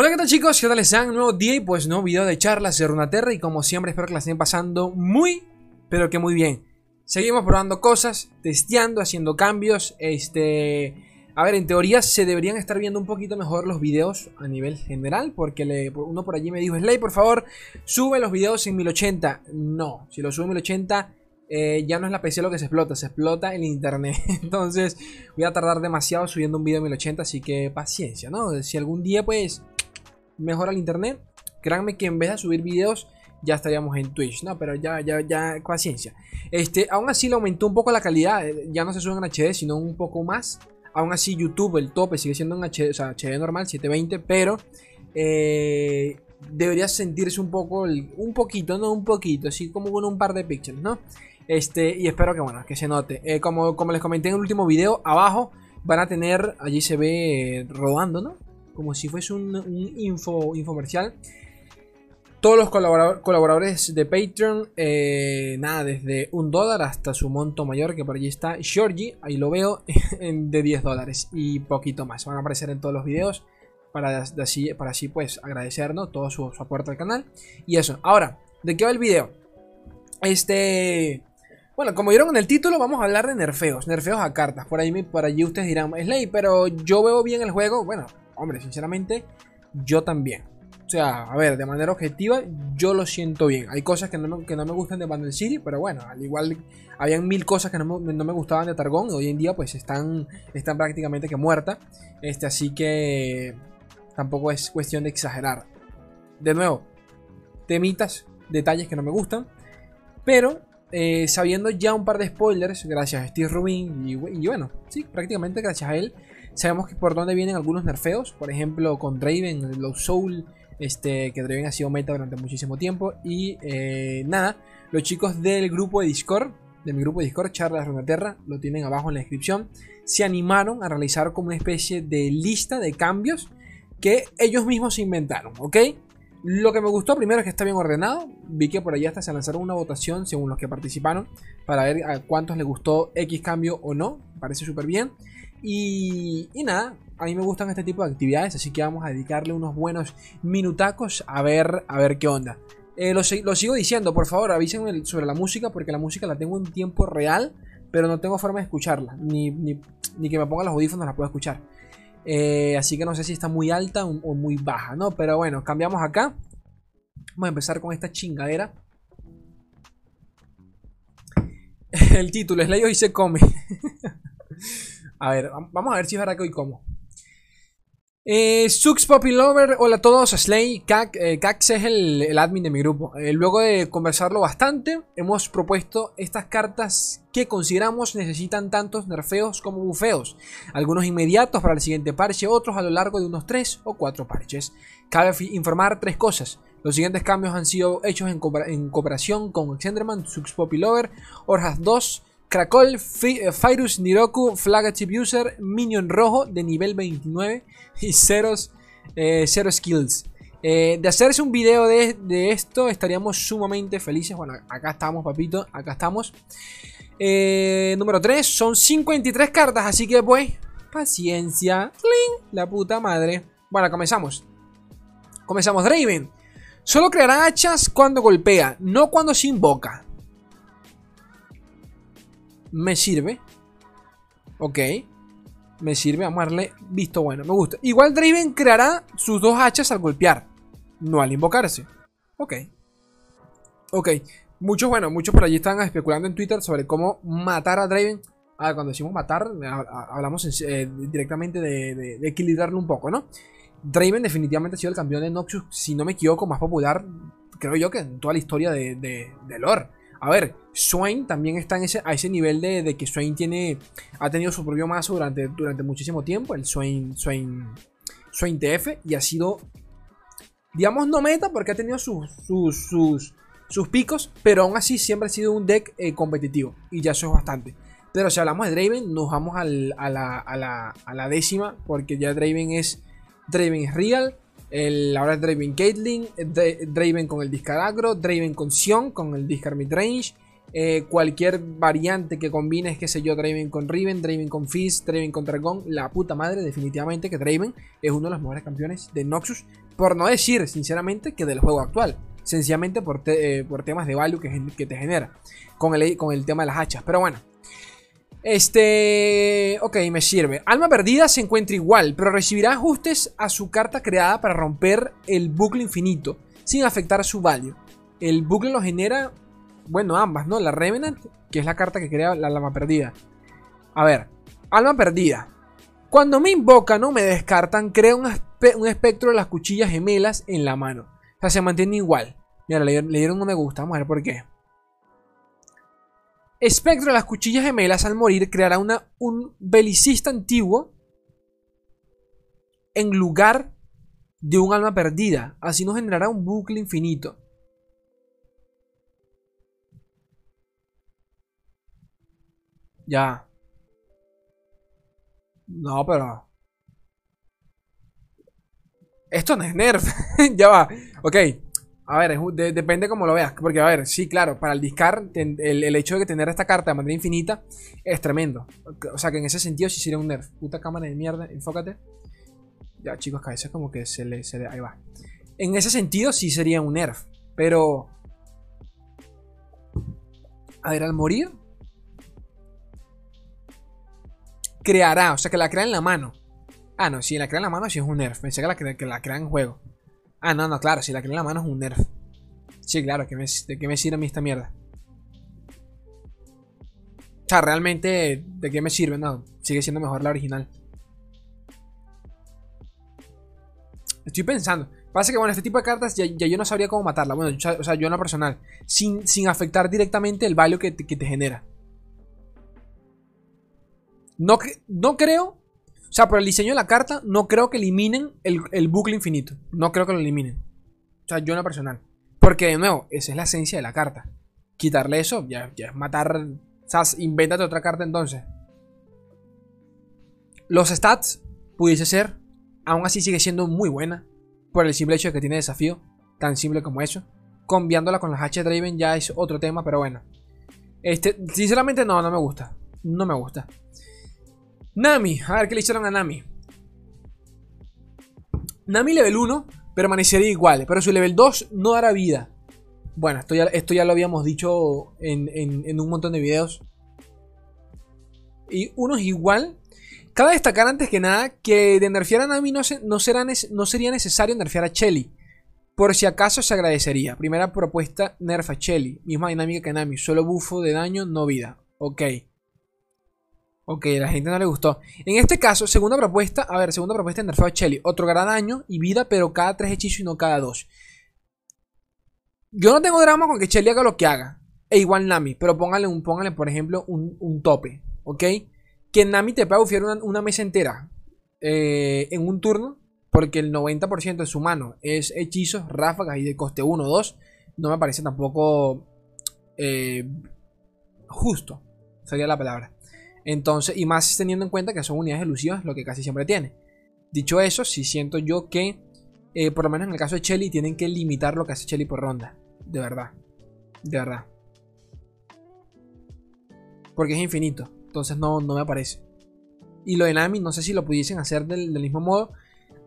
Hola, ¿qué tal chicos? ¿Qué tal están? Nuevo día y pues nuevo video de charlas de Runaterra y como siempre espero que la estén pasando muy, pero que muy bien. Seguimos probando cosas, testeando, haciendo cambios, este... A ver, en teoría se deberían estar viendo un poquito mejor los videos a nivel general Porque le, uno por allí me dijo, Slay, por favor, sube los videos en 1080 No, si lo sube en 1080 eh, ya no es la PC lo que se explota, se explota el internet. Entonces voy a tardar demasiado subiendo un video en 1080, así que paciencia, ¿no? Si algún día pues mejora el internet, créanme que en vez de subir videos ya estaríamos en Twitch, ¿no? Pero ya, ya, ya, paciencia. Este, aún así le aumentó un poco la calidad, eh, ya no se sube en HD, sino un poco más. Aún así YouTube, el tope sigue siendo en HD, o sea, HD normal, 720, pero eh, debería sentirse un poco, un poquito, no un poquito, así como con un par de píxeles, ¿no? Este, y espero que, bueno, que se note. Eh, como, como les comenté en el último video, abajo van a tener, allí se ve rodando, ¿no? Como si fuese un, info, infomercial. Todos los colaboradores de Patreon, eh, nada, desde un dólar hasta su monto mayor, que por allí está Georgie, ahí lo veo, de 10 dólares y poquito más. Van a aparecer en todos los videos para así, para así pues agradecernos todo su, su aporte al canal. Y eso, ahora, ¿de qué va el video? Este... Bueno, como vieron en el título, vamos a hablar de nerfeos, nerfeos a cartas. Por ahí, por allí ustedes dirán, Slay, pero yo veo bien el juego. Bueno, hombre, sinceramente, yo también. O sea, a ver, de manera objetiva, yo lo siento bien. Hay cosas que no me, que no me gustan de Bundle City, pero bueno, al igual habían mil cosas que no me, gustaban de Targón. Hoy en día, pues están, están prácticamente que muertas. Este, así que tampoco es cuestión de exagerar. De nuevo, temitas, detalles que no me gustan. Pero eh, sabiendo ya un par de spoilers, gracias a Steve Rubin y, bueno, sí, prácticamente gracias a él, sabemos que por dónde vienen algunos nerfeos, por ejemplo con Draven, Low Soul, este, que Draven ha sido meta durante muchísimo tiempo, y eh, nada, los chicos del grupo de Discord, de mi grupo de Discord, Charlas Runeterra, lo tienen abajo en la descripción, se animaron a realizar como una especie de lista de cambios que ellos mismos se inventaron, ¿ok? Lo que me gustó primero es que está bien ordenado. Vi que por allá hasta se lanzaron una votación según los que participaron para ver a cuántos les gustó X cambio o no. parece súper bien. Y, nada, a mí me gustan este tipo de actividades, así que vamos a dedicarle unos buenos minutacos a ver, a ver qué onda. Eh, lo, sigo diciendo, por favor, avísenme sobre la música porque la música la tengo en tiempo real, pero no tengo forma de escucharla, ni, ni, que me ponga los audífonos la puedo escuchar. Eh, así que no sé si está muy alta o, muy baja, ¿no? Pero bueno, cambiamos acá. Vamos a empezar con esta chingadera. El título es Leo y se come. a ver, vamos a ver si es verdad que hoy como. Eh, Sux Poppy Lover, hola a todos, Slay, Cax, eh, es el, admin de mi grupo. Eh, luego de conversarlo bastante, hemos propuesto estas cartas que consideramos necesitan tantos nerfeos como bufeos. Algunos inmediatos para el siguiente parche, otros a lo largo de unos 3 o 4 parches. Cabe informar tres cosas. Los siguientes cambios han sido hechos en, cooperación con Exenderman, Sux Poppy Lover, Orhaz 2, Krakol, Fyrus, Niroku, Flagship User, Minion Rojo de nivel 29 y ceros, eh, cero skills. Eh, de hacerse un video de, esto estaríamos sumamente felices. Bueno, acá estamos, papito, acá estamos. Eh, número 3, son 53 cartas, así que pues, paciencia. La puta madre. Bueno, comenzamos. Comenzamos, Draven. Solo creará hachas cuando golpea, no cuando se invoca me sirve. Ok. Me sirve, vamos a darle visto bueno, me gusta. Igual Draven creará sus dos hachas al golpear, no al invocarse. Ok. Ok. Muchos, bueno, muchos por allí están especulando en Twitter sobre cómo matar a Draven. A ver, cuando decimos matar, hablamos eh, directamente de, equilibrarlo un poco, ¿no? Draven definitivamente ha sido el campeón de Noxus, si no me equivoco, más popular, creo yo, que en toda la historia de, de lore. A ver, Swain también está en ese, a ese nivel de, que Swain tiene, ha tenido su propio mazo durante, durante muchísimo tiempo, el Swain, Swain, Swain TF, y ha sido, digamos, no meta porque ha tenido sus, sus, sus, picos, pero aún así siempre ha sido un deck eh, competitivo, y ya eso es bastante. Pero si hablamos de Draven, nos vamos a, la, a, la, a la décima, porque ya Draven es, Draven es real, el, ahora es Draven Caitlyn, Draven con el Discaragro, Draven con Sion, con el Discar Midrange. Eh, cualquier variante que combines, qué sé yo, Draven con Riven, Draven con Fizz, Draven con Dragon, la puta madre, definitivamente que Draven es uno de los mejores campeones de Noxus Por no decir, sinceramente, que del juego actual. Sencillamente por, eh, por temas de value que, que, te genera. Con el, con el tema de las hachas. Pero bueno. Este... Ok, me sirve. Alma perdida se encuentra igual, pero recibirá ajustes a su carta creada para romper el bucle infinito, sin afectar su value. El bucle lo genera... Bueno, ambas, ¿no? La Revenant, que es la carta que crea la alma perdida. A ver, alma perdida. Cuando me invocan o me descartan, crea un, un, espectro de las cuchillas gemelas en la mano. O sea, se mantiene igual. Mira, le, le dieron un me gusta. Vamos a ver por qué. Espectro de las cuchillas gemelas al morir creará una, un belicista antiguo en lugar de un alma perdida. Así nos generará un bucle infinito. Ya. No, pero... Esto no es nerf. ya va. Ok. A ver, depende cómo lo veas. Porque, a ver, sí, claro, para el discard, el, hecho de tener esta carta de manera infinita es tremendo. O sea, que en ese sentido sí sería un nerf. Puta cámara de mierda, enfócate. Ya, chicos, que a veces como que se le, se. Ahí va. En ese sentido sí sería un nerf. Pero. A ver, al morir. Creará, o sea, que la crea en la mano. Ah, no, si la crea en la mano sí es un nerf. Pensé que la, que la crea en juego. Ah, no, no, claro, si la que en la mano es un nerf. Sí, claro, ¿de qué me sirve a mí esta mierda? O sea, realmente, ¿de qué me sirve? No, sigue siendo mejor la original. Estoy pensando. Pasa que, bueno, este tipo de cartas ya, yo no sabría cómo matarla. Bueno, o sea, yo en lo personal. Sin, sin afectar directamente el value que te, genera. No, no creo o sea, por el diseño de la carta, no creo que eliminen el, bucle infinito. No creo que lo eliminen. O sea, yo en lo personal. Porque, de nuevo, esa es la esencia de la carta. Quitarle eso, ya, ya es matar. O sea, invéntate otra carta entonces. Los stats, pudiese ser. Aún así sigue siendo muy buena. Por el simple hecho de que tiene desafío. Tan simple como eso. Combiándola con las H Draven ya es otro tema, pero bueno. Este, sinceramente no, no me gusta. No me gusta. Nami, a ver qué le hicieron a Nami. Nami level 1 permanecería igual, pero su level 2 no dará vida. Bueno, esto ya, esto ya lo habíamos dicho en, un montón de videos. Y uno es igual. Cabe destacar antes que nada que de nerfear a Nami no, no, será, no sería necesario nerfear a Shelly. Por si acaso se agradecería. Primera propuesta, nerfa Shelly. Misma dinámica que Nami. Solo bufo de daño, no vida. Ok. Ok, la gente no le gustó. En este caso, segunda propuesta. A ver, segunda propuesta en nerfeo a Shelly. Otorgará daño y vida, pero cada tres hechizos y no cada dos. Yo no tengo drama con que Shelly haga lo que haga. E igual Nami. Pero póngale, un, póngale por ejemplo, un, tope. ¿Ok? Que Nami te pueda bufear una, mesa entera. Eh, en un turno. Porque el 90% de su mano es hechizos, ráfagas y de coste 1 o 2. No me parece tampoco eh, justo. Sería la palabra. Entonces, y más teniendo en cuenta que son unidades elusivas, lo que casi siempre tiene. Dicho eso, sí siento yo que, eh, por lo menos en el caso de Chelly, tienen que limitar lo que hace Chelly por ronda. De verdad. De verdad. Porque es infinito. Entonces no, no me parece. Y lo de Nami, no sé si lo pudiesen hacer del, mismo modo.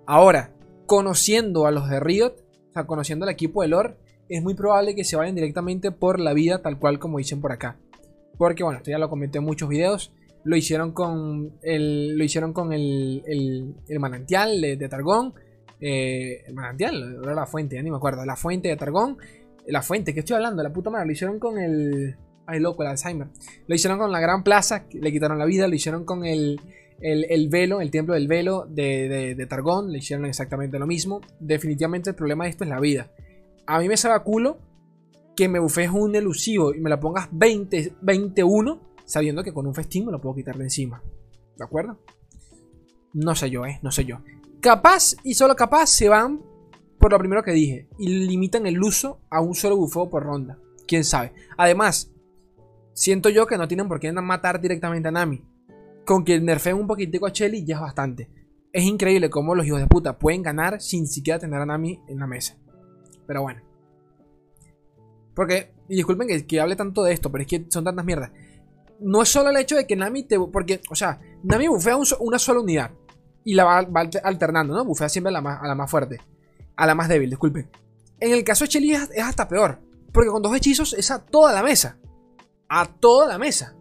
Ahora, conociendo a los de Riot, o sea, conociendo al equipo de lore, es muy probable que se vayan directamente por la vida, tal cual como dicen por acá. Porque, bueno, esto ya lo comenté en muchos videos. Lo hicieron con el, lo hicieron con el, el, manantial de, Targón. Eh, el manantial, era la fuente, ya ni me acuerdo. La fuente de Targón. La fuente, que estoy hablando? La puta madre. Lo hicieron con el. Ay, loco, el Alzheimer. Lo hicieron con la gran plaza, le quitaron la vida. Lo hicieron con el, el, velo, el templo del velo de, de, Targón. Le hicieron exactamente lo mismo. Definitivamente el problema de esto es la vida. A mí me sabe culo que me bufes un elusivo y me la pongas 20, 21 sabiendo que con un festín me lo puedo quitar de encima. ¿De acuerdo? No sé yo, ¿eh? No sé yo. Capaz y solo capaz se van por lo primero que dije y limitan el uso a un solo bufeo por ronda. ¿Quién sabe? Además, siento yo que no tienen por qué matar directamente a Nami. Con que nerfeen un poquitico a Shelly ya es bastante. Es increíble cómo los hijos de puta pueden ganar sin siquiera tener a Nami en la mesa. Pero bueno. Porque, y disculpen que, que hable tanto de esto, pero es que son tantas mierdas no es solo el hecho de que Nami te. Porque, o sea, Nami bufea una sola unidad. Y la va, alternando, ¿no? Bufea siempre a la, más, a la más fuerte. A la más débil, disculpen. En el caso de Shelly es, hasta peor. Porque con dos hechizos es a toda la mesa. A toda la mesa.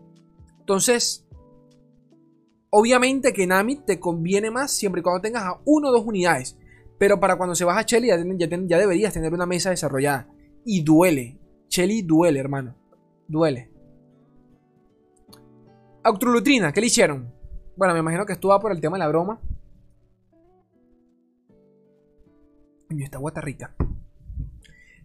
Entonces, obviamente que Nami te conviene más siempre y cuando tengas a uno o dos unidades. Pero para cuando se baja Shelly ya, ya, deberías tener una mesa desarrollada. Y duele. Shelly duele, hermano. Duele. Autrulutrina, ¿qué le hicieron? Bueno, me imagino que estuvo por el tema de la broma. Y esta guata rica.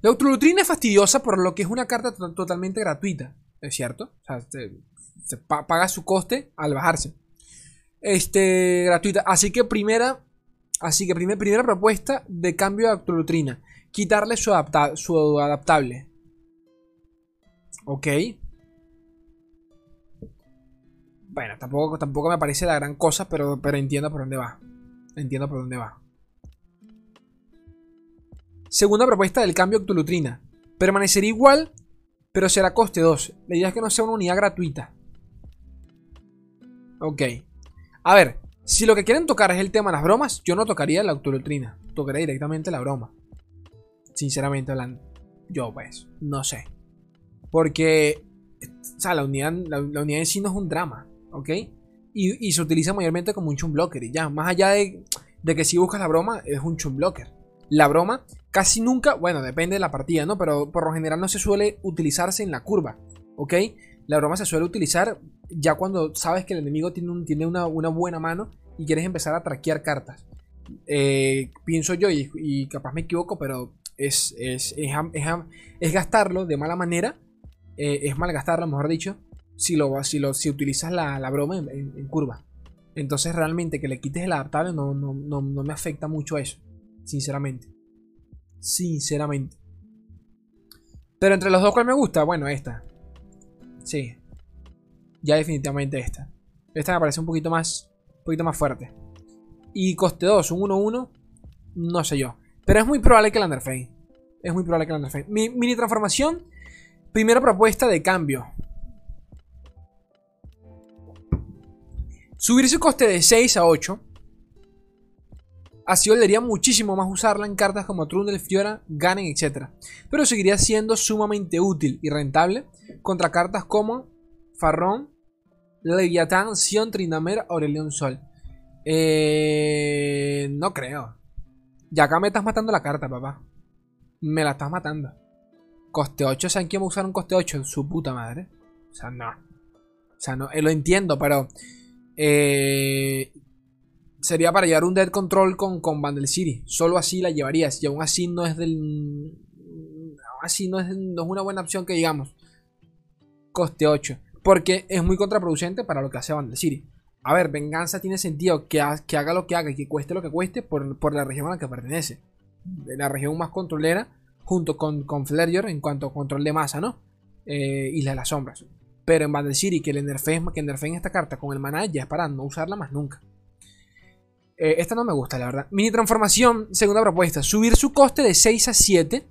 La Autrulutrina es fastidiosa por lo que es una carta totalmente gratuita. ¿Es cierto? O sea, se, paga su coste al bajarse. Este, gratuita. Así que primera. Así que primera propuesta de cambio de Autrulutrina. Quitarle su, su adaptable. Ok. Bueno, tampoco, tampoco me parece la gran cosa, pero, pero entiendo por dónde va. Entiendo por dónde va. Segunda propuesta del cambio Octulutrina. Permanecerá igual, pero será coste 2. La idea es que no sea una unidad gratuita. Ok. A ver, si lo que quieren tocar es el tema de las bromas, yo no tocaría la Octulutrina. Tocaría directamente la broma. Sinceramente hablando. Yo pues, no sé. Porque, o sea, la unidad, la unidad en sí no es un drama. ¿Ok? Y, se utiliza mayormente como un chum blocker. Y ya, más allá de, que si buscas la broma, es un chum blocker. La broma casi nunca, bueno, depende de la partida, ¿no? Pero por lo general no se suele utilizarse en la curva, ¿ok? La broma se suele utilizar ya cuando sabes que el enemigo tiene, tiene una, buena mano y quieres empezar a traquear cartas. Eh, pienso yo, y, capaz me equivoco, pero es, es, es, gastarlo de mala manera, eh, es malgastarlo, mejor dicho, si, lo, si, lo, si utilizas la, broma en, curva. Entonces realmente que le quites el adaptable no, no, me afecta mucho a eso. Sinceramente. Sinceramente. Pero entre los dos, ¿cuál me gusta? Bueno, esta. Sí. Ya definitivamente esta. Esta me parece un poquito más, un poquito más fuerte. Y coste 2, un 1-1. No sé yo. Pero es muy probable que la nerfeen. Es muy probable que la nerfeen. Mi, mini transformación. Primera propuesta de cambio. Subir su coste de 6 a 8. Así valdría muchísimo más usarla en cartas como Trundle, Fiora, Ganen, etc. Pero seguiría siendo sumamente útil y rentable contra cartas como Farrón, Leviatán, Sion, Trindamer, Aurelion Sol. Eh, no creo. Ya acá me estás matando la carta, papá. Me la estás matando. Coste 8, ¿saben quién va a usar un coste 8? Su puta madre. O sea, no. O sea, no, eh, lo entiendo, pero eh, sería para llevar un Dead Control con, con City. Solo así la llevarías. Y aún así no es del. así no es, una buena opción que digamos. Coste 8. Porque es muy contraproducente para lo que hace Vandal City. A ver, venganza tiene sentido que, que, haga lo que haga y que cueste lo que cueste por, la región a la que pertenece. La región más controlera junto con, con en cuanto a control de masa, ¿no? Eh, Isla de las Sombras. Pero en Bandle City, que le nerfeen, que esta carta con el maná ya es para no usarla más nunca. Eh, esta no me gusta, la verdad. Mini transformación, segunda propuesta. Subir su coste de 6 a 7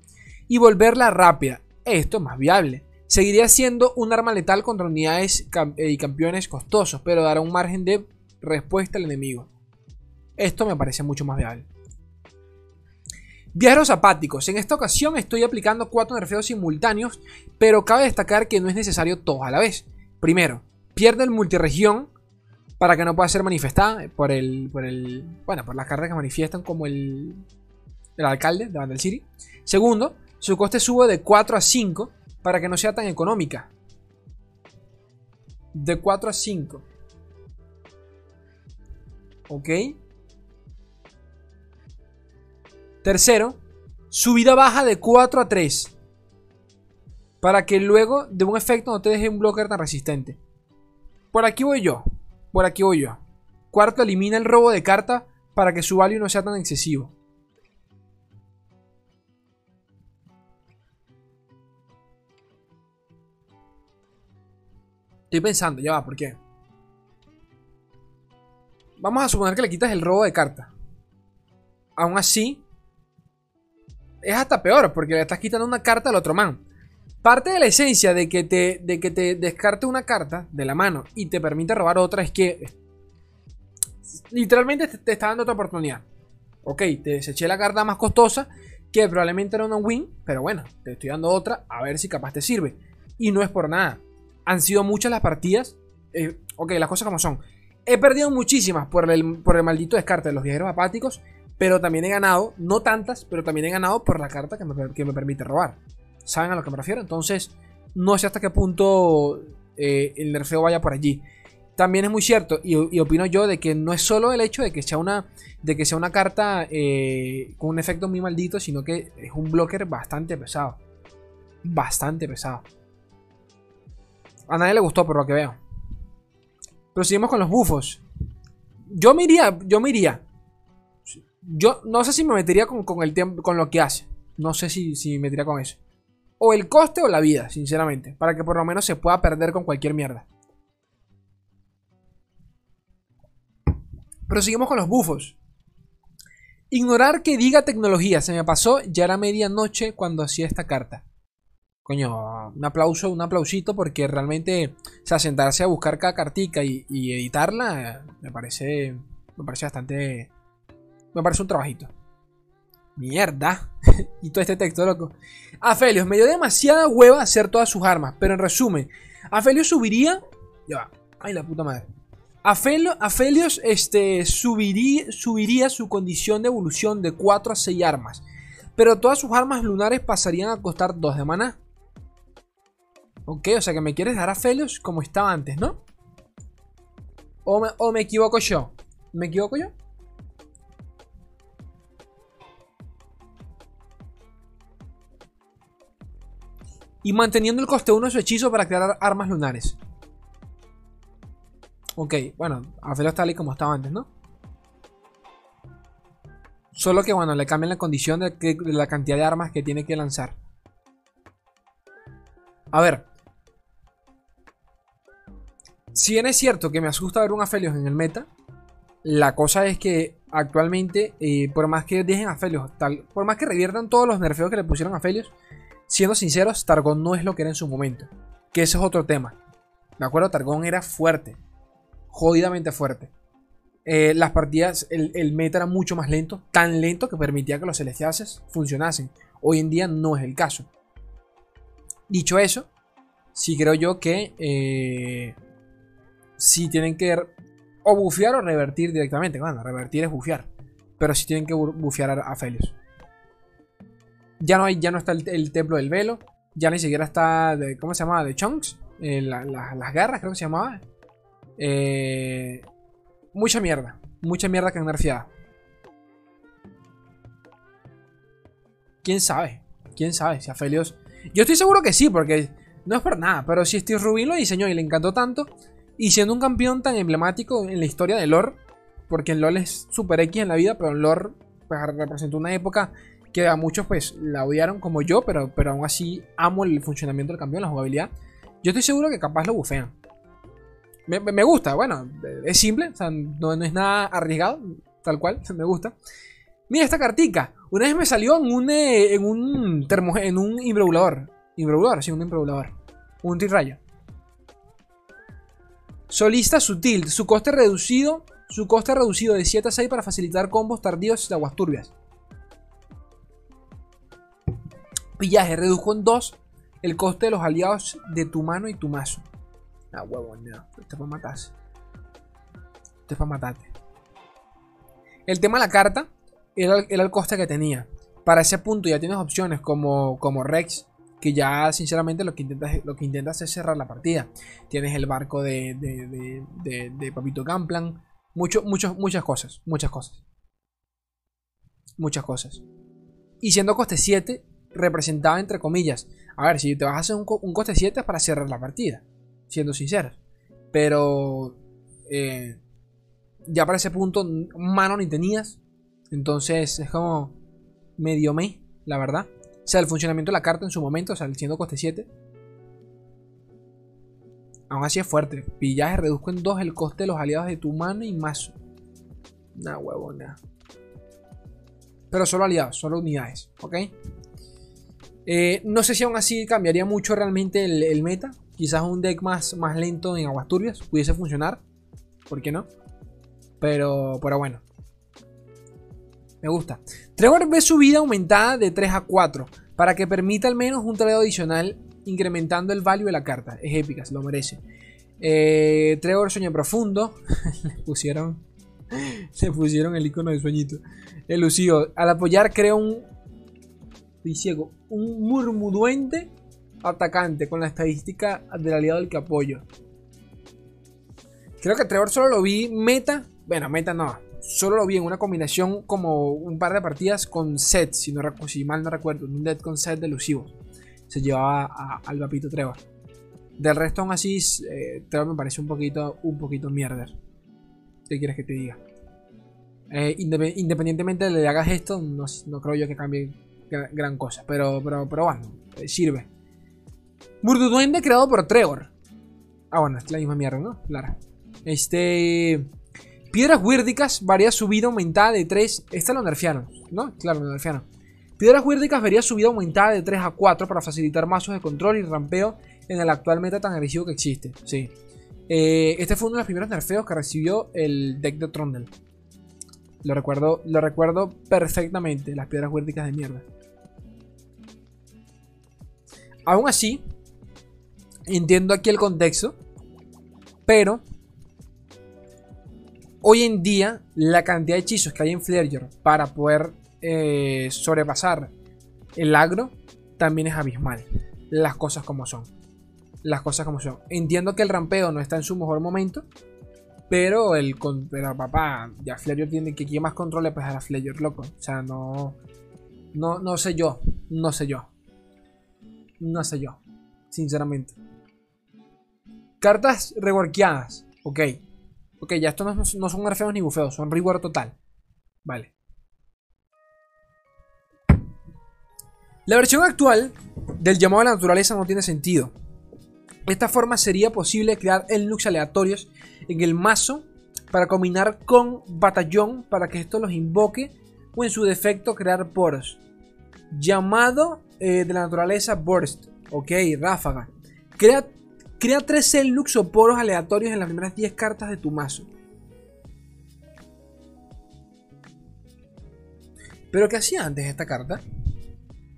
y volverla rápida. Esto es más viable. Seguiría siendo un arma letal contra unidades eh, y campeones costosos, pero dará un margen de respuesta al enemigo. Esto me parece mucho más viable. Viajeros apáticos. En esta ocasión estoy aplicando cuatro nerfeos simultáneos, pero cabe destacar que no es necesario todos a la vez. Primero, pierde el multiregión para que no pueda ser manifestada por el, por el, bueno, por las cartas que manifiestan como el, el alcalde de Vandal City. Segundo, su coste sube de 4 a 5 para que no sea tan económica. De 4 a 5. Ok. Tercero, subida baja de 4 a 3. Para que luego de un efecto no te deje un blocker tan resistente. Por aquí voy yo. Por aquí voy yo. Cuarto, elimina el robo de carta para que su value no sea tan excesivo. Estoy pensando, ya va, ¿por qué? Vamos a suponer que le quitas el robo de carta. Aún así, es hasta peor porque le estás quitando una carta al otro man. Parte de la esencia de que te, de que te descarte una carta de la mano y te permite robar otra es que literalmente te, está dando otra oportunidad. Ok, te deseché la carta más costosa, que probablemente era una win, pero bueno, te estoy dando otra, a ver si capaz te sirve. Y no es por nada. Han sido muchas las partidas. Eh, ok, las cosas como son. He perdido muchísimas por el, por el maldito descarte de los viajeros apáticos, pero también he ganado, no tantas, pero también he ganado por la carta que me, que me permite robar. ¿Saben a lo que me refiero? Entonces, no sé hasta qué punto eh, el nerfeo vaya por allí. También es muy cierto, y, opino yo, de que no es solo el hecho de que sea una, de que sea una carta eh, con un efecto muy maldito, sino que es un blocker bastante pesado. Bastante pesado. A nadie le gustó, por lo que veo. Pero seguimos con los bufos. Yo me iría, yo me iría. Yo no sé si me metería con, el tiempo, con lo que hace. No sé si, si me metería con eso. O el coste o la vida, sinceramente. Para que por lo menos se pueda perder con cualquier mierda. Pero seguimos con los bufos. Ignorar que diga tecnología. Se me pasó, ya era medianoche cuando hacía esta carta. Coño, un aplauso, un aplausito porque realmente, o sea, sentarse a buscar cada cartica y, editarla me parece, me parece bastante, me parece un trabajito. Mierda. y todo este texto, loco. Afelios, me dio demasiada hueva hacer todas sus armas, pero en resumen, Afelios subiría, ya va, ay la puta madre. Afelios este, subiría, subiría su condición de evolución de 4 a 6 armas. Pero todas sus armas lunares pasarían a costar 2 de maná. Ok, o sea que me quieres dar a Felios como estaba antes, ¿no? O me, o me equivoco yo. ¿Me equivoco yo? Y manteniendo el coste 1 de su hechizo para crear armas lunares. Ok, bueno, Felios está ahí como estaba antes, ¿no? Solo que bueno, le cambian la condición de, la cantidad de armas que tiene que lanzar. A ver, si bien es cierto que me asusta ver un Aphelios en el meta, la cosa es que actualmente, eh, por más que dejen a tal, por más que reviertan todos los nerfeos que le pusieron a Aphelios, siendo sinceros, Targon no es lo que era en su momento. Que ese es otro tema. ¿De acuerdo? Targon era fuerte. Jodidamente fuerte. Eh, las partidas, el, el, meta era mucho más lento. Tan lento que permitía que los celestiales funcionasen. Hoy en día no es el caso. Dicho eso, sí creo yo que eh, si tienen que o bufear o revertir directamente. Bueno, revertir es bufear. Pero si tienen que bufear a, Felios. Ya no, hay, ya no está el, templo del velo. Ya ni siquiera está. De, ¿Cómo se llamaba? De Chunks. Eh, las garras, creo que se llamaba. Eh, mucha mierda. Mucha mierda que han nerfeado. ¿Quién sabe? ¿Quién sabe si Felios... Yo estoy seguro que sí, porque no es por nada. Pero si Steve Rubin lo diseñó y le encantó tanto, y siendo un campeón tan emblemático en la historia de LoL, porque en LoL es super X en la vida, pero en LoL pues, representó una época que a muchos pues la odiaron como yo, pero, pero aún así amo el funcionamiento del campeón, la jugabilidad. Yo estoy seguro que capaz lo bufean. Me, gusta, bueno, es simple, o sea, no, es nada arriesgado, tal cual, me gusta. Mira esta cartica, una vez me salió en un, eh, en un, termo, en un imbreulador, imbreulador, sí, un imbreulador, un tirrayo. Solista sutil. Su coste reducido. Su coste reducido de 7 a 6 para facilitar combos tardíos de aguas turbias. Pillaje. Redujo en 2 el coste de los aliados de tu mano y tu mazo. Ah, huevo, no. Este es para matarse. Este es para matarte. El tema de la carta era, el coste que tenía. Para ese punto ya tienes opciones como, como Rex, que ya sinceramente lo que intentas, lo que intentas es cerrar la partida. Tienes el barco de, de, Papito Gamplan, mucho, muchas cosas, muchas cosas. Muchas cosas. Y siendo coste 7, representaba entre comillas. A ver, si te vas a hacer un, coste 7 es para cerrar la partida, siendo sinceros. Pero eh, ya para ese punto, mano ni tenías. Entonces es como medio me, la verdad. O sea, el funcionamiento de la carta en su momento, o sea, siendo coste 7. Aún así es fuerte. Pillaje reduzco en 2 el coste de los aliados de tu mano y mazo. Nah, huevona. Pero solo aliados, solo unidades, ¿ok? Eh, no sé si aún así cambiaría mucho realmente el, meta. Quizás un deck más, más lento en aguas turbias pudiese funcionar. ¿Por qué no? Pero, pero bueno. Me gusta. Trevor ve su vida aumentada de 3 a 4 para que permita al menos un trade adicional incrementando el value de la carta. Es épica, se lo merece. Eh, Trevor sueño profundo. le pusieron. Le pusieron el icono de sueñito. Elusivo. Al apoyar crea un. Ciego. Un murmuduente atacante con la estadística del aliado del que apoyo. Creo que Trevor solo lo vi meta. Bueno, meta no. Solo lo vi en una combinación como un par de partidas con set, si, no, si mal no recuerdo. Un dead con set delusivo. Se llevaba al papito Trevor. Del resto, aún así, eh, Trevor me parece un poquito, un poquito mierder. ¿Qué quieres que te diga? Eh, independientemente de le hagas esto, no, creo yo que cambie gran cosa. Pero, pero, pero bueno, eh, sirve. Murduduende creado por Trevor. Ah, bueno, es la misma mierda, ¿no? Claro. Este. Piedras huírdicas varía su vida aumentada de 3. Esta lo nerfearon, ¿no? Claro, lo nerfearon. Piedras huírdicas varía su vida aumentada de 3 a 4 para facilitar mazos de control y rampeo en el actual meta tan agresivo que existe. Sí. Eh, este fue uno de los primeros nerfeos que recibió el deck de Trondel. Lo recuerdo, lo recuerdo perfectamente, las piedras huírdicas de mierda. Aún así, entiendo aquí el contexto, pero hoy en día la cantidad de hechizos que hay en Flareger para poder eh, sobrepasar el agro también es abismal. Las cosas como son. Las cosas como son. Entiendo que el rampeo no está en su mejor momento, pero el pero papá, ya Flayer tiene que quien más controle pues a la Flayer, loco. O sea, no, no, no sé yo, no sé yo. No sé yo, sinceramente. Cartas reworkeadas, ok. Ok, ya estos no, son nerfeos ni bufeos, son rework total. Vale. La versión actual del llamado a la naturaleza no tiene sentido. De esta forma sería posible crear Elnux aleatorios en el mazo para combinar con batallón para que esto los invoque o en su defecto crear poros. Llamado eh, de la naturaleza Burst. Ok, ráfaga. Crea, crea 3 Elnux o poros aleatorios en las primeras 10 cartas de tu mazo. Pero ¿qué hacía antes esta carta?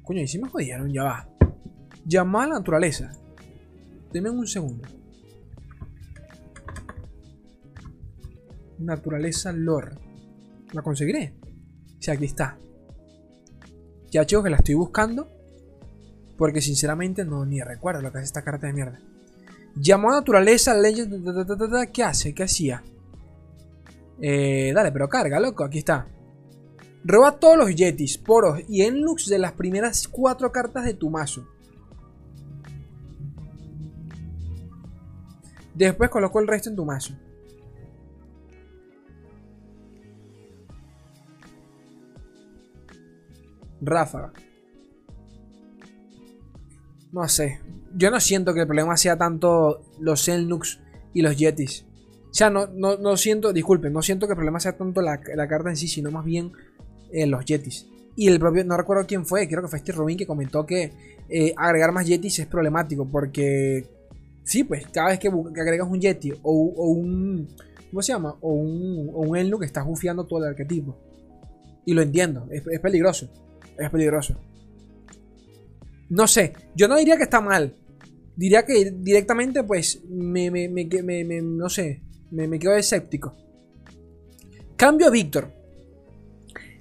Coño, y si me jodieron, ya va. Llamada a la naturaleza. Deme un segundo. Naturaleza lore. ¿La conseguiré? Sí, aquí está. Ya chicos que la estoy buscando. Porque sinceramente no ni recuerdo lo que hace esta carta de mierda. Llamó a naturaleza Legend. ¿Qué hace? ¿Qué hacía? Eh, dale, pero carga, loco. Aquí está. Roba todos los Yetis, Poros y Enlux de las primeras cuatro cartas de tu mazo. Después coloco el resto en tu mazo. Ráfaga. No sé. Yo no siento que el problema sea tanto los Enlux y los Yetis. O sea, no, no, siento, disculpen, no siento que el problema sea tanto la, la carta en sí, sino más bien en los Yetis. Y el propio, no recuerdo quién fue, creo que fue este Robin que comentó que eh, agregar más Yetis es problemático porque, sí, pues cada vez que, agregas un Yeti o, un, ¿cómo se llama? O un, o un estás bufiando todo el arquetipo. Y lo entiendo, es, peligroso, es peligroso. No sé, yo no diría que está mal. Diría que directamente, pues, me, me, me, no sé, me, quedo escéptico. Cambio a Víctor.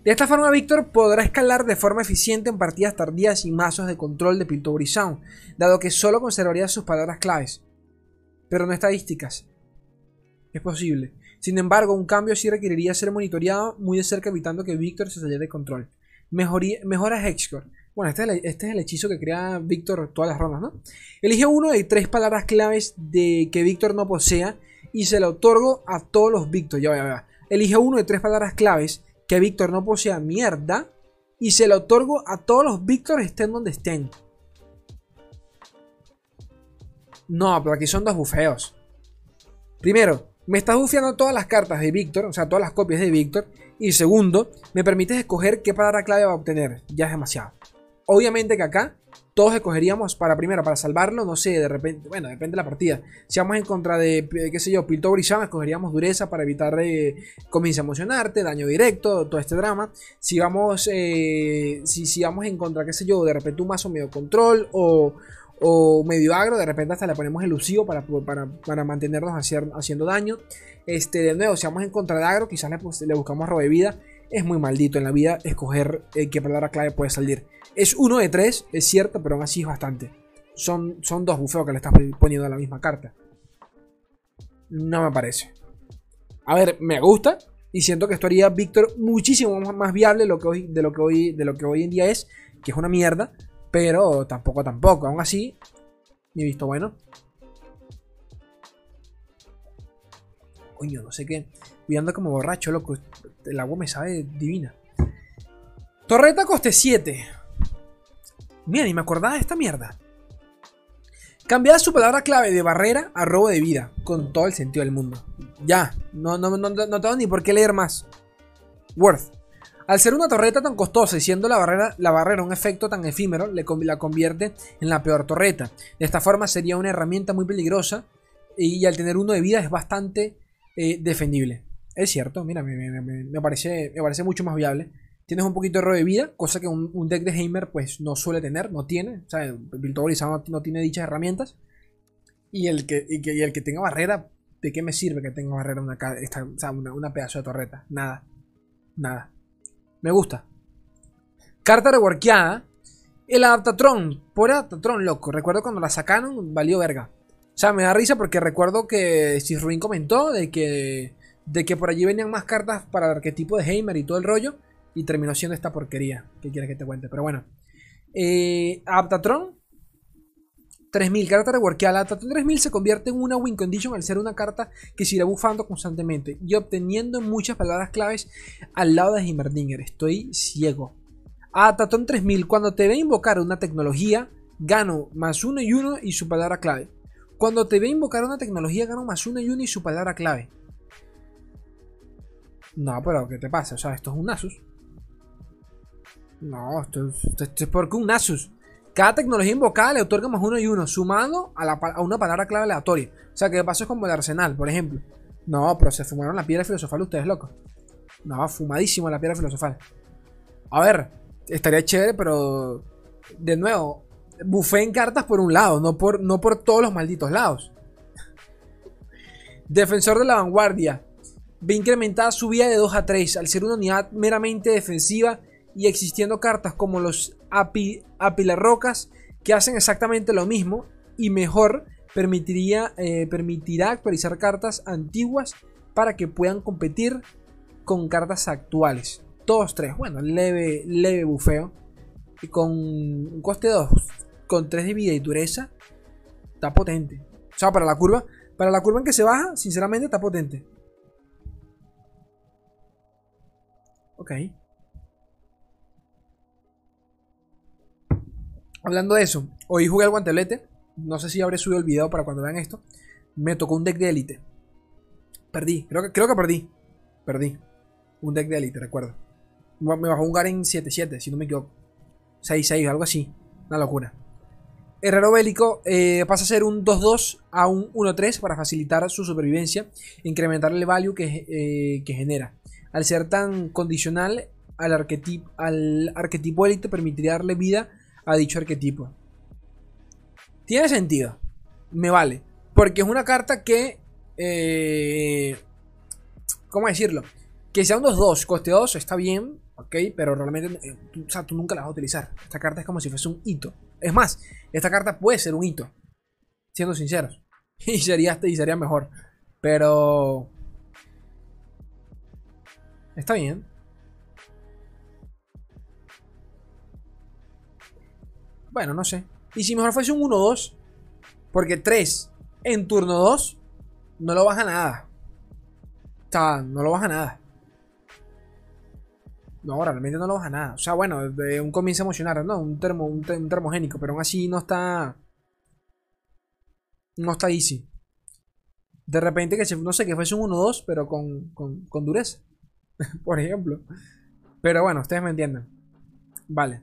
De esta forma, Víctor podrá escalar de forma eficiente en partidas tardías y mazos de control de Piltover Sound, dado que solo conservaría sus palabras claves, pero no estadísticas. Es posible. Sin embargo, un cambio sí requeriría ser monitoreado muy de cerca, evitando que Víctor se saliera de control. Mejoría, mejora Hexcore. Bueno, este es, el, este es, el, hechizo que crea Víctor todas las rondas, ¿no? Elige uno de tres palabras claves de que Víctor no posea y se lo otorgo a todos los Víctor. Ya, ya, ya. Elige uno de tres palabras claves que Víctor no posea mierda y se lo otorgo a todos los Víctor estén donde estén. No, pero aquí son dos bufeos. Primero, me estás bufeando todas las cartas de Víctor, o sea, todas las copias de Víctor. Y segundo, me permites escoger qué palabra clave va a obtener. Ya es demasiado. Obviamente que acá todos escogeríamos para primero, para salvarlo, no sé, de repente, bueno, depende de la partida. Si vamos en contra de, qué sé yo, Piltover y escogeríamos dureza para evitar eh, comienza a emocionarte, daño directo, todo este drama. Si vamos, eh, si, si vamos en contra, qué sé yo, de repente un mazo medio control o, o medio agro, de repente hasta le ponemos elusivo para, para, para mantenernos haciendo daño. Este, de nuevo, si vamos en contra de agro, quizás le, pues, le buscamos robo de vida. Es muy maldito en la vida escoger eh, qué palabra clave puede salir. Es uno de tres, es cierto, pero aún así es bastante. Son, son dos bufeos que le estás poniendo a la misma carta. No me parece. A ver, me gusta. Y siento que esto haría Víctor muchísimo más viable lo, que hoy, de, lo que hoy, de lo que hoy en día es. Que es una mierda. Pero tampoco, tampoco. Aún así, he visto bueno. Coño, no sé qué. Voy como borracho, loco. El agua me sabe divina. Torreta coste 7. Mira, ni me acordaba de esta mierda. Cambiar su palabra clave de barrera a robo de vida. Con todo el sentido del mundo. Ya. No, no, no, no tengo ni por qué leer más. Worth. Al ser una torreta tan costosa y siendo la barrera, la barrera un efecto tan efímero, le, la convierte en la peor torreta. De esta forma sería una herramienta muy peligrosa y, al tener uno de vida es bastante eh, defendible. Es cierto, mira, me, parece, me parece mucho más viable. Tienes un poquito de robo de vida, cosa que un, deck de Heimer pues no suele tener, no tiene. O sea, no, no, tiene dichas herramientas. Y el que, el que tenga barrera, ¿de qué me sirve que tenga barrera una, una, una pedazo de torreta? Nada. Nada. Me gusta. Carta reworkeada. El Adaptatron. Por Adaptatron, loco. Recuerdo cuando la sacaron, valió verga. O sea, me da risa porque recuerdo que Steve Ruin comentó de que, de que por allí venían más cartas para el arquetipo de Heimer y todo el rollo. Y terminó siendo esta porquería. ¿Qué quieres que te cuente? Pero bueno. Eh, Adaptatron 3000, carta reworkeada. La 3000 se convierte en una win condition al ser una carta que se irá bufando constantemente y obteniendo muchas palabras claves al lado de Heimerdinger. Estoy ciego. A Tatón 3000, cuando te ve invocar una tecnología, gano más uno y uno y su palabra clave. Cuando te ve invocar una tecnología, gano más uno y uno y su palabra clave. No, pero ¿qué te pasa? O sea, esto es un Nasus. No, esto, esto es porque un Nasus. Cada tecnología invocada le otorga más uno y uno, sumado a, una palabra clave aleatoria. O sea, que de paso es como el arsenal, por ejemplo. No, pero se fumaron la piedra filosofal ustedes, locos. No, fumadísimo la piedra filosofal. A ver, estaría chévere, pero. De nuevo, bufé en cartas por un lado, no por, no por todos los malditos lados. Defensor de la vanguardia. Ve incrementada su vida de 2 a 3 al ser una unidad meramente defensiva y existiendo cartas como los apilarrocas que hacen exactamente lo mismo y mejor permitiría, eh, permitirá actualizar cartas antiguas para que puedan competir con cartas actuales. Todos tres, bueno, leve, leve bufeo. Y con un coste 2, con 3 de vida y dureza, está potente. O sea, para la curva, para la curva en que se baja, sinceramente está potente. Ok. Hablando de eso, hoy jugué al guantelete. No sé si habré subido el video para cuando vean esto. Me tocó un deck de élite. Perdí, creo que, creo que perdí. Perdí. Un deck de élite, recuerdo. Me bajó un Garen 7-7, si no me equivoco. 6-6, algo así. Una locura. Herrero Bélico eh, pasa a ser un 2-2 a un 1-3 para facilitar su supervivencia e incrementar el value que, eh, que genera. Al ser tan condicional al arquetipo, al arquetipo élite permitiría darle vida a dicho arquetipo. Tiene sentido. Me vale. Porque es una carta que... Eh, ¿Cómo decirlo? Que sea un 2-2, coste 2, está bien, ok, pero realmente eh, tú, o sea, tú nunca la vas a utilizar. Esta carta es como si fuese un hito. Es más, esta carta puede ser un hito, siendo sinceros. Y sería, y sería mejor. Pero... Está bien. Bueno, no sé. Y si mejor fuese un 1-2. Porque 3 en turno 2 no lo baja nada. O sea, no lo baja nada. No, realmente no lo baja nada. O sea, bueno, de un comienzo emocional, ¿no? Un, termo, un, termogénico, pero aún así no está. No está easy. De repente que no sé, que fuese un 1-2, pero con, con, con dureza. Por ejemplo. Pero bueno, ustedes me entienden. Vale.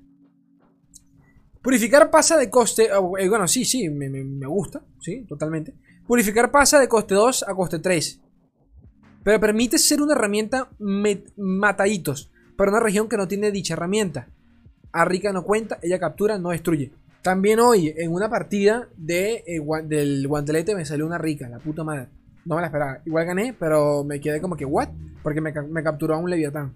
Purificar pasa de coste. eh, bueno, sí, sí, me, me- me gusta. Sí, totalmente. Purificar pasa de coste 2 a coste 3. Pero permite ser una herramienta mataditos. Para una región que no tiene dicha herramienta. Arrica no cuenta, ella captura, no destruye. También hoy, en una partida de, eh, del guantelete, me salió una rica, la puta madre. No me la esperaba. Igual gané, pero me quedé como que, ¿what? Porque me, me capturó a un leviatán.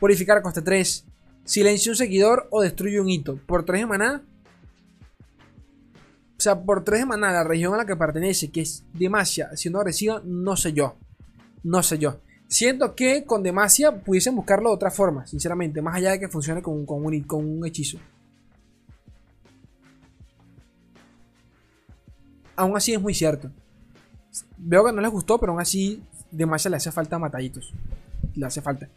Purificar coste 3. Silencia un seguidor o destruye un hito. Por 3 de maná. O sea, por 3 de maná, la región a la que pertenece, que es Demacia, siendo agresiva, no sé yo. No sé yo. Siento que con Demacia pudiesen buscarlo de otra forma, sinceramente. Más allá de que funcione con, un hechizo. Aún así es muy cierto. Veo que no les gustó, pero aún así Demacia le hace falta mataditos. Le hace falta.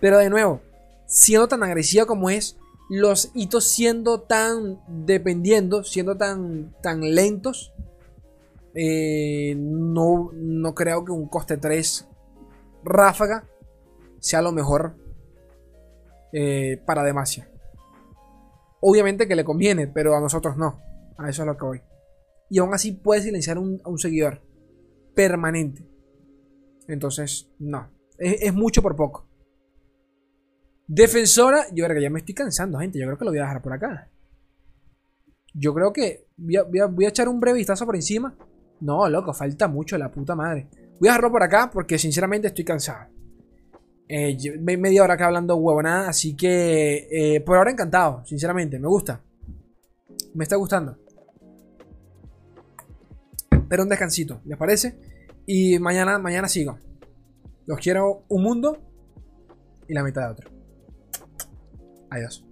Pero de nuevo, siendo tan agresiva como es, los hitos siendo tan dependiendo, siendo tan, tan lentos, eh, no, no creo que un coste 3 ráfaga sea lo mejor eh, para Demacia. Obviamente que le conviene, pero a nosotros no. A eso es lo que voy. Y aún así puede silenciar un- a un seguidor permanente. Entonces, no. Es, mucho por poco. Defensora, yo creo que ya me estoy cansando, gente. Yo creo que lo voy a dejar por acá. Yo creo que voy a echar un breve vistazo por encima. No, loco, falta mucho, la puta madre. Voy a dejarlo por acá porque sinceramente estoy cansado. Eh, media hora acá hablando huevonada, así que eh, por ahora encantado, sinceramente, me gusta. Me está gustando. Pero un descansito, ¿les parece? Y mañana, mañana sigo. Los quiero un mundo y la mitad de otro. Adiós.